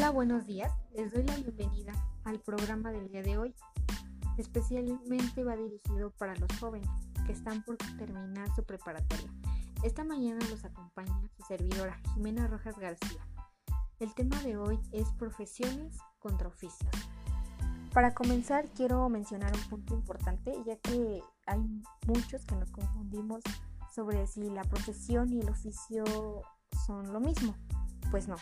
Hola, buenos días. Les doy la bienvenida al programa del día de hoy. Especialmente va dirigido para los jóvenes que están por terminar su preparatoria. Esta mañana los acompaña su servidora Jimena Rojas García. El tema de hoy es profesiones contra oficios. Para comenzar quiero mencionar un punto importante ya que hay muchos que nos confundimos sobre si la profesión y el oficio son lo mismo. Pues no,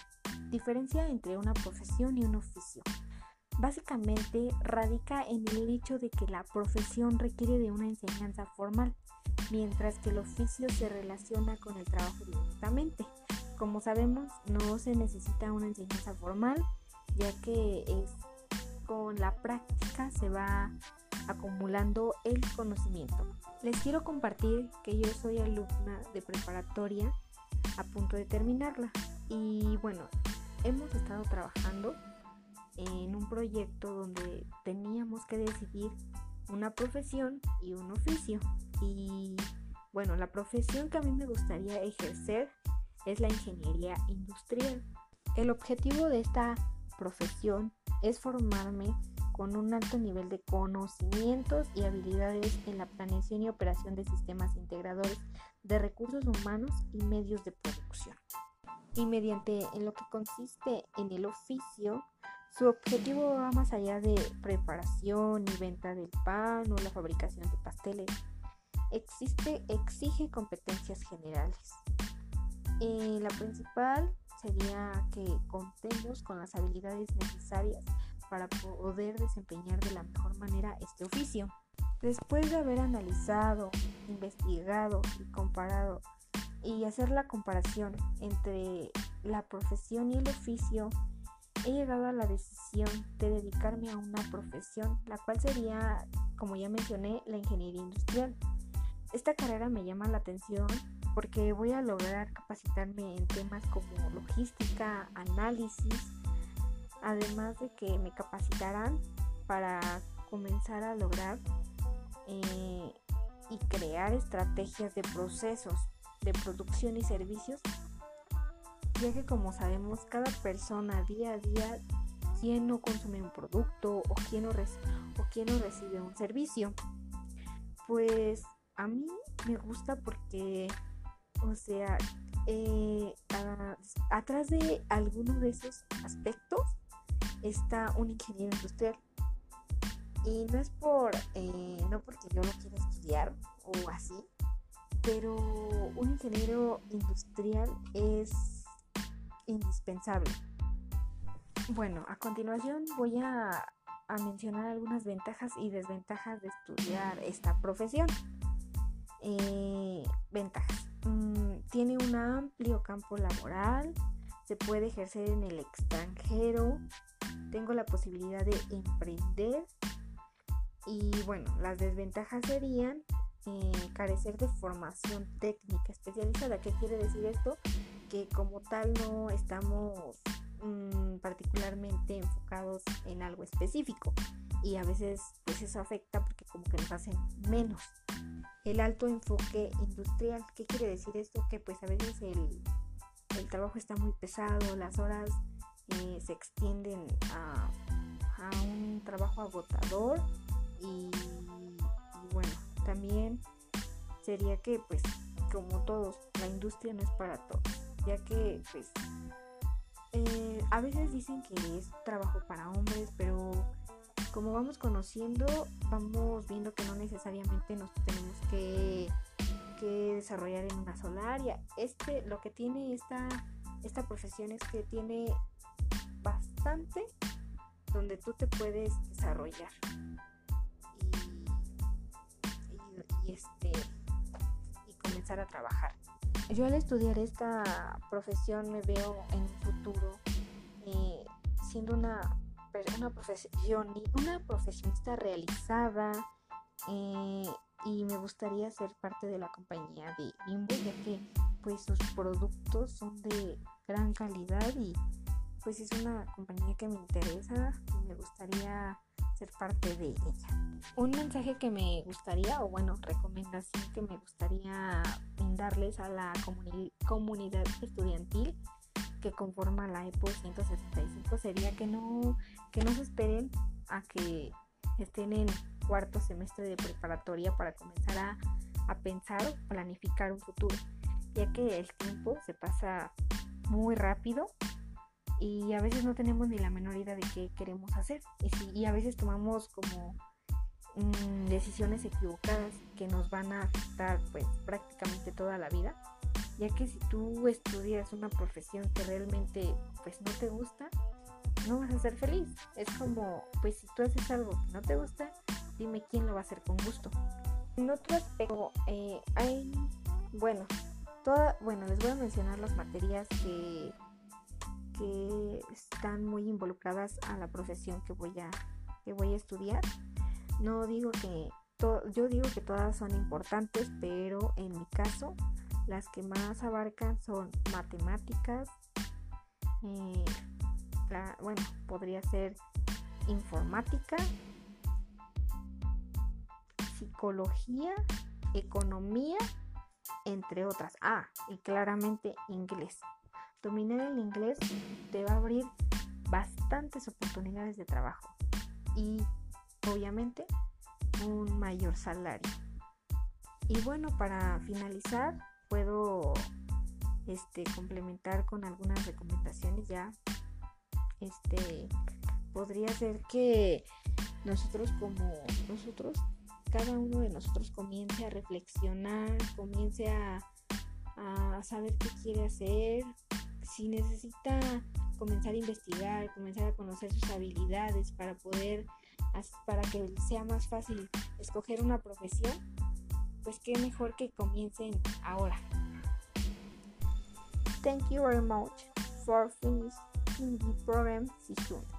diferencia entre una profesión y un oficio. Básicamente radica en el hecho de que la profesión requiere de una enseñanza formal, mientras que el oficio se relaciona con el trabajo directamente. Como sabemos, no se necesita una enseñanza formal, ya que es con la práctica se va acumulando el conocimiento. Les quiero compartir que yo soy alumna de preparatoria a punto de terminarla y bueno, hemos estado trabajando en un proyecto donde teníamos que decidir una profesión y un oficio. Y bueno, la profesión que a mí me gustaría ejercer es la ingeniería industrial. El objetivo de esta profesión es formarme con un alto nivel de conocimientos y habilidades en la planeación y operación de sistemas integradores de recursos humanos y medios de producción y mediante en lo que consiste en el oficio, su objetivo va más allá de preparación y venta del pan o la fabricación de pasteles. Existe, exige competencias generales. Eh, la principal sería que contemos con las habilidades necesarias para poder desempeñar de la mejor manera este oficio. Después de haber analizado, investigado y comparado y hacer la comparación entre la profesión y el oficio, he llegado a la decisión de dedicarme a una profesión, la cual sería, como ya mencioné, la ingeniería industrial. Esta carrera me llama la atención porque voy a lograr capacitarme en temas como logística, análisis, además de que me capacitarán para comenzar a lograr eh, y crear estrategias de procesos de producción y servicios, ya que como sabemos cada persona día a día quien no consume un producto o quien no, o quien no recibe un servicio. Pues a mí me gusta porque, o sea, eh, atrás de alguno de esos aspectos está un ingeniero industrial. Y no es por, eh, no porque yo lo quiera estudiar o así, pero ingeniero industrial es indispensable. Bueno, a continuación voy a, mencionar algunas ventajas y desventajas de estudiar esta profesión. Eh, ventajas. Mm, tiene un amplio campo laboral, se puede ejercer en el extranjero, tengo la posibilidad de emprender y bueno, las desventajas serían carecer de formación técnica especializada. ¿Qué quiere decir esto? Que como tal no estamos mm, particularmente enfocados en algo específico y a veces pues eso afecta porque como que nos hacen menos. El alto enfoque industrial, ¿qué quiere decir esto? Que pues a veces el, el trabajo está muy pesado, las horas eh, se extienden a, un trabajo agotador y también sería que pues como todos, la industria no es para todos, ya que pues eh, a veces dicen que es trabajo para hombres, pero como vamos conociendo, vamos viendo que no necesariamente nos tenemos que, que desarrollar en una sola área. Este, lo que tiene esta, esta profesión es que tiene bastante donde tú te puedes desarrollar. Y, este, y comenzar a trabajar. Yo al estudiar esta profesión me veo en un futuro eh, siendo una, una, profesión, una profesionista realizada eh, y me gustaría ser parte de la compañía de Bimbo ya que pues sus productos son de gran calidad y pues es una compañía que me interesa y me gustaría parte de ella. Un mensaje que me gustaría, o bueno, recomendación que me gustaría brindarles a la comunidad estudiantil que conforma la EPO 175 sería que no, que no se esperen a que estén en cuarto semestre de preparatoria para comenzar a, a pensar o planificar un futuro, ya que el tiempo se pasa muy rápido y a veces no tenemos ni la menor idea de qué queremos hacer. Y, y a veces tomamos como mm, decisiones equivocadas que nos van a afectar pues prácticamente toda la vida. Ya que si tú estudias una profesión que realmente pues no te gusta no vas a ser feliz. Es como pues si tú haces algo que no te gusta dime quién lo va a hacer con gusto. En otro aspecto eh, hay bueno toda bueno les voy a mencionar las materias que que están muy involucradas a la profesión que voy a, que voy a estudiar. No digo que, yo digo que todas son importantes, pero en mi caso las que más abarcan son matemáticas, eh, bueno, podría ser informática, psicología, economía, entre otras. Ah, y claramente inglés. Dominar el inglés te va a abrir bastantes oportunidades de trabajo y obviamente un mayor salario. Y bueno, para finalizar, puedo este, complementar con algunas recomendaciones ya. Este podría ser que nosotros como nosotros, cada uno de nosotros comience a reflexionar, comience a, a saber qué quiere hacer, si necesita comenzar a investigar, comenzar a conocer sus habilidades para poder, para que sea más fácil escoger una profesión, pues qué mejor que comiencen ahora. Thank you very much for finishing the program soon.